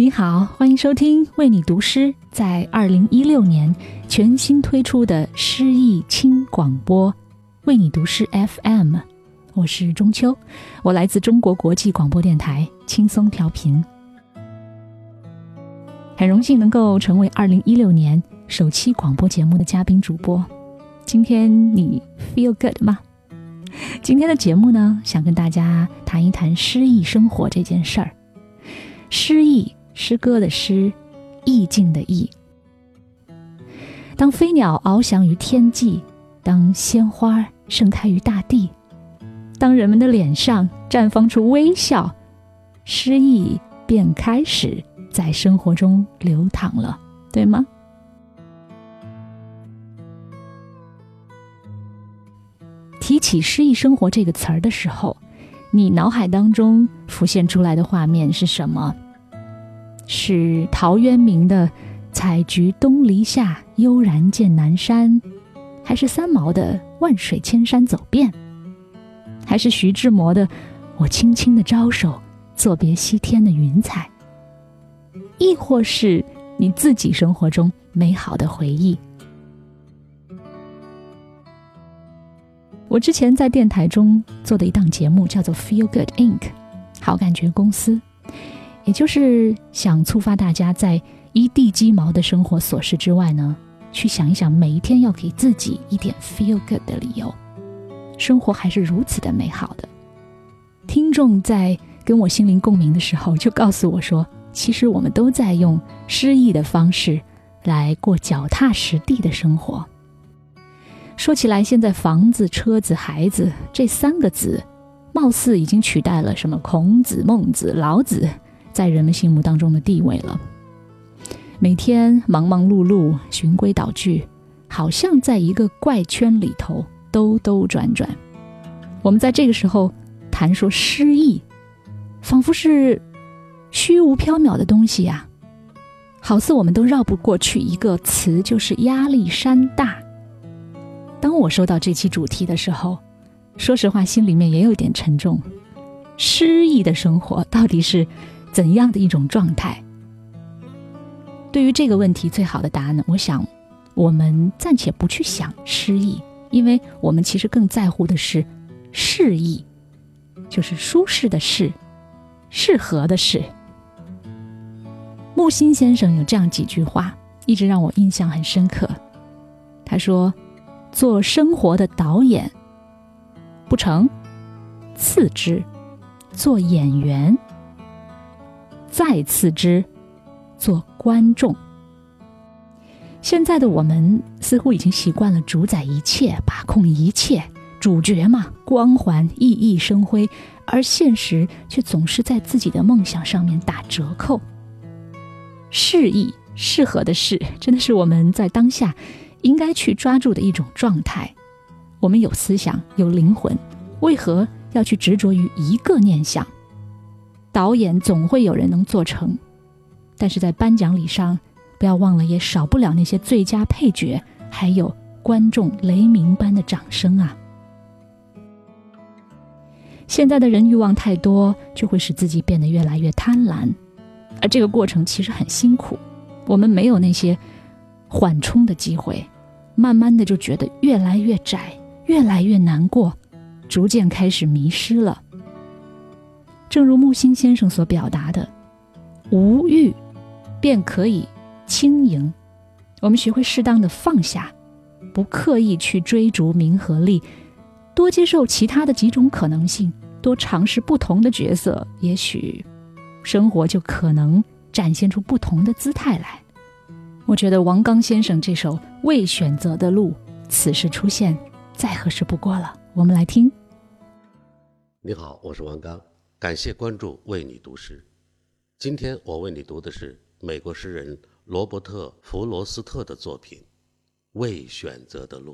你好，欢迎收听为你读诗，在二零一六年全新推出的诗意轻广播，为你读诗 FM。我是中秋，我来自中国国际广播电台，轻松调频。很荣幸能够成为二零一六年首期广播节目的嘉宾主播。今天你 feel good 吗？今天的节目呢，想跟大家谈一谈诗意生活这件事儿。诗意，诗歌的诗，意境的意。当飞鸟翱翔于天际，当鲜花盛开于大地。当人们的脸上绽放出微笑，诗意便开始在生活中流淌了，对吗？提起“诗意生活”这个词儿的时候，你脑海当中浮现出来的画面是什么？是陶渊明的“采菊东篱下，悠然见南山”，还是三毛的“万水千山走遍”？还是徐志摩的“我轻轻的招手，作别西天的云彩”，亦或是你自己生活中美好的回忆？我之前在电台中做的一档节目叫做《Feel Good Inc》，好感觉公司，也就是想触发大家在一地鸡毛的生活琐事之外呢，去想一想每一天要给自己一点 Feel Good 的理由。生活还是如此的美好的。听众在跟我心灵共鸣的时候，就告诉我说：“其实我们都在用诗意的方式来过脚踏实地的生活。”说起来，现在房子、车子、孩子这三个字，貌似已经取代了什么孔子、孟子、老子在人们心目当中的地位了。每天忙忙碌碌、循规蹈矩，好像在一个怪圈里头。兜兜转转，我们在这个时候谈说诗意，仿佛是虚无缥缈的东西呀，好似我们都绕不过去一个词，就是压力山大。当我收到这期主题的时候，说实话，心里面也有点沉重。诗意的生活到底是怎样的一种状态？对于这个问题，最好的答案呢？我想，我们暂且不去想诗意。因为我们其实更在乎的是适意，就是舒适的适，适合的适。木心先生有这样几句话，一直让我印象很深刻。他说：“做生活的导演不成，次之；做演员再次之；做观众。”现在的我们似乎已经习惯了主宰一切、把控一切，主角嘛，光环熠熠生辉，而现实却总是在自己的梦想上面打折扣。适意、适合的适，真的是我们在当下应该去抓住的一种状态。我们有思想、有灵魂，为何要去执着于一个念想？导演总会有人能做成，但是在颁奖礼上。不要忘了，也少不了那些最佳配角，还有观众雷鸣般的掌声啊！现在的人欲望太多，就会使自己变得越来越贪婪，而这个过程其实很辛苦。我们没有那些缓冲的机会，慢慢的就觉得越来越窄，越来越难过，逐渐开始迷失了。正如木心先生所表达的：“无欲，便可以。”轻盈，我们学会适当的放下，不刻意去追逐名和利，多接受其他的几种可能性，多尝试不同的角色，也许生活就可能展现出不同的姿态来。我觉得王刚先生这首《未选择的路》，此时出现再合适不过了。我们来听。你好，我是王刚，感谢关注《为你读诗》。今天我为你读的是美国诗人。罗伯特·弗罗斯特的作品《未选择的路》。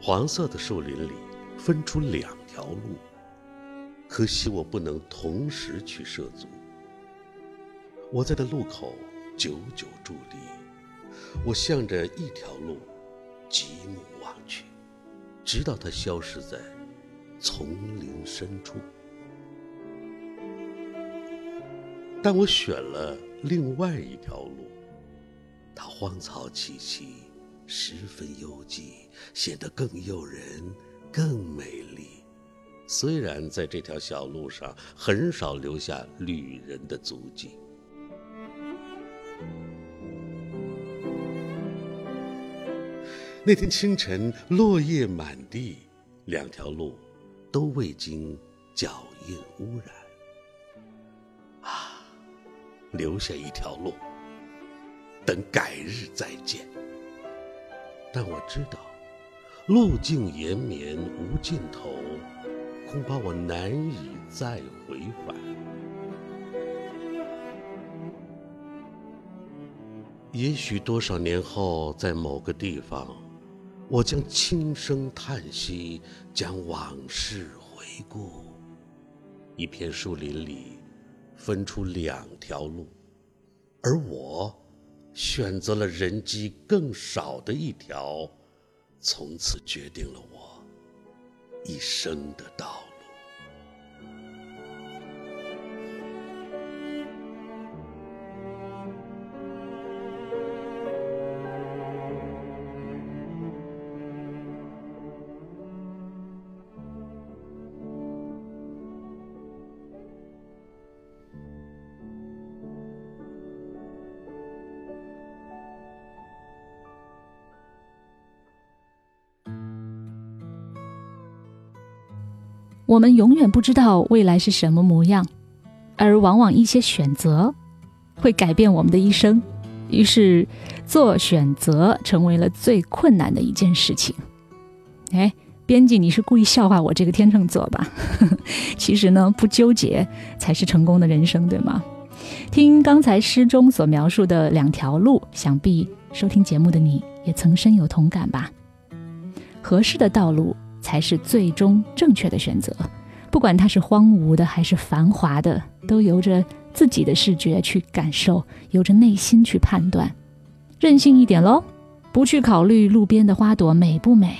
黄色的树林里分出两条路，可惜我不能同时去涉足。我在的路口久久伫立，我向着一条路极目望去，直到它消失在丛林深处。但我选了另外一条路，它荒草萋萋，十分幽寂，显得更诱人，更美丽。虽然在这条小路上很少留下旅人的足迹。那天清晨，落叶满地，两条路都未经脚印污染。啊，留下一条路，等改日再见。但我知道，路径延绵无尽头，恐怕我难以再回返。也许多少年后，在某个地方。我将轻声叹息，将往事回顾。一片树林里，分出两条路，而我选择了人迹更少的一条，从此决定了我一生的道我们永远不知道未来是什么模样，而往往一些选择会改变我们的一生。于是，做选择成为了最困难的一件事情。哎，编辑，你是故意笑话我这个天秤座吧？其实呢，不纠结才是成功的人生，对吗？听刚才诗中所描述的两条路，想必收听节目的你也曾深有同感吧？合适的道路。才是最终正确的选择，不管它是荒芜的还是繁华的，都由着自己的视觉去感受，由着内心去判断，任性一点喽，不去考虑路边的花朵美不美，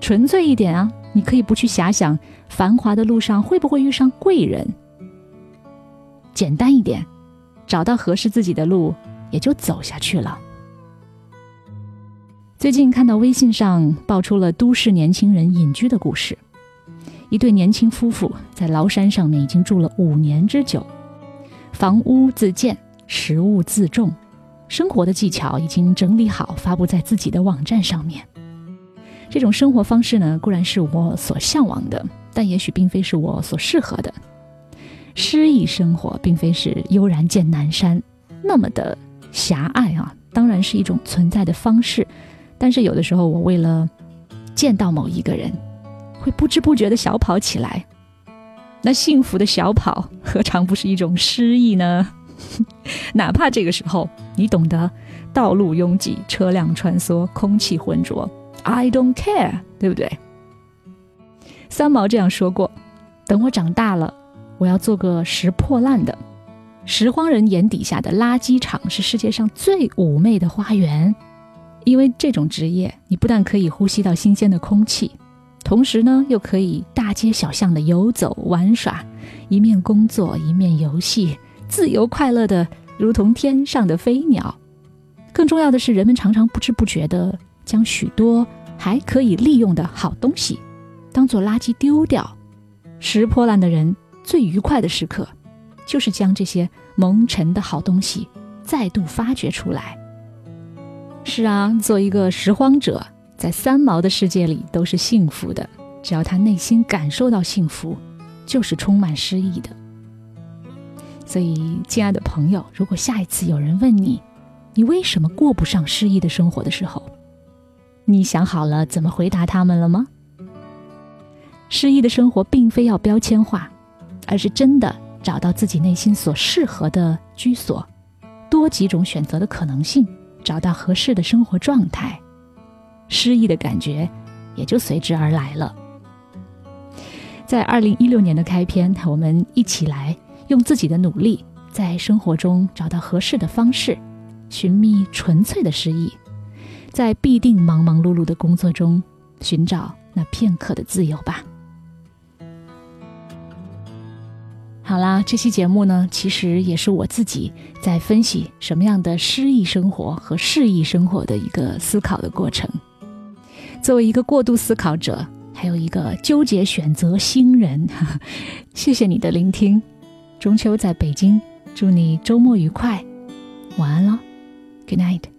纯粹一点啊，你可以不去遐想繁华的路上会不会遇上贵人，简单一点，找到合适自己的路，也就走下去了。最近看到微信上爆出了都市年轻人隐居的故事，一对年轻夫妇在崂山上面已经住了五年之久，房屋自建，食物自种，生活的技巧已经整理好，发布在自己的网站上面。这种生活方式呢，固然是我所向往的，但也许并非是我所适合的。诗意生活并非是悠然见南山那么的狭隘啊，当然是一种存在的方式。但是有的时候，我为了见到某一个人，会不知不觉的小跑起来。那幸福的小跑，何尝不是一种诗意呢？哪怕这个时候，你懂得道路拥挤、车辆穿梭、空气浑浊，I don't care，对不对？三毛这样说过：“等我长大了，我要做个拾破烂的。拾荒人眼底下的垃圾场，是世界上最妩媚的花园。”因为这种职业，你不但可以呼吸到新鲜的空气，同时呢，又可以大街小巷的游走玩耍，一面工作一面游戏，自由快乐的如同天上的飞鸟。更重要的是，人们常常不知不觉的将许多还可以利用的好东西当做垃圾丢掉。拾破烂的人最愉快的时刻，就是将这些蒙尘的好东西再度发掘出来。是啊，做一个拾荒者，在三毛的世界里都是幸福的。只要他内心感受到幸福，就是充满诗意的。所以，亲爱的朋友，如果下一次有人问你，你为什么过不上诗意的生活的时候，你想好了怎么回答他们了吗？诗意的生活并非要标签化，而是真的找到自己内心所适合的居所，多几种选择的可能性。找到合适的生活状态，诗意的感觉也就随之而来了。在二零一六年的开篇，我们一起来用自己的努力，在生活中找到合适的方式，寻觅纯粹的诗意，在必定忙忙碌碌的工作中寻找那片刻的自由吧。好啦，这期节目呢，其实也是我自己在分析什么样的诗意生活和适意生活的一个思考的过程。作为一个过度思考者，还有一个纠结选择新人，谢谢你的聆听。中秋在北京，祝你周末愉快，晚安了，Good night。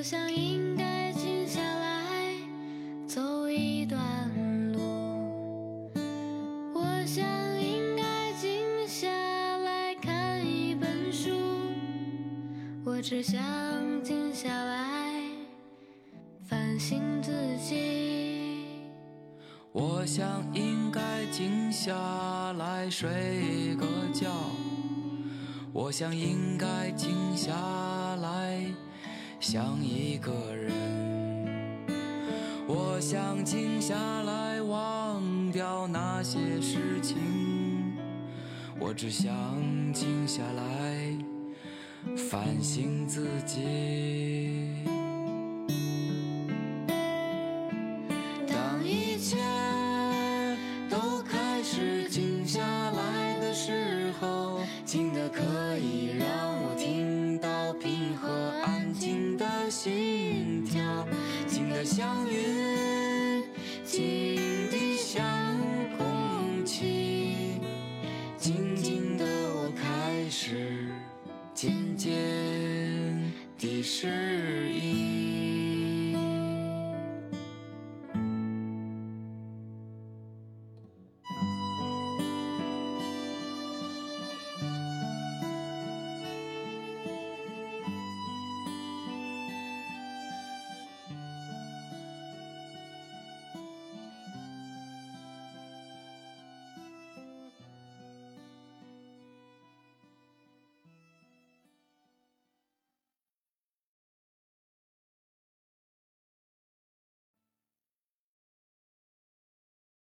我想应该静下来走一段路我想应该静下来看一本书我只想静下来反省自己我想应该静下来睡个觉。我想应该静下来想一个人。我想静下来忘掉那些事情。我只想静下来。反省自己。云，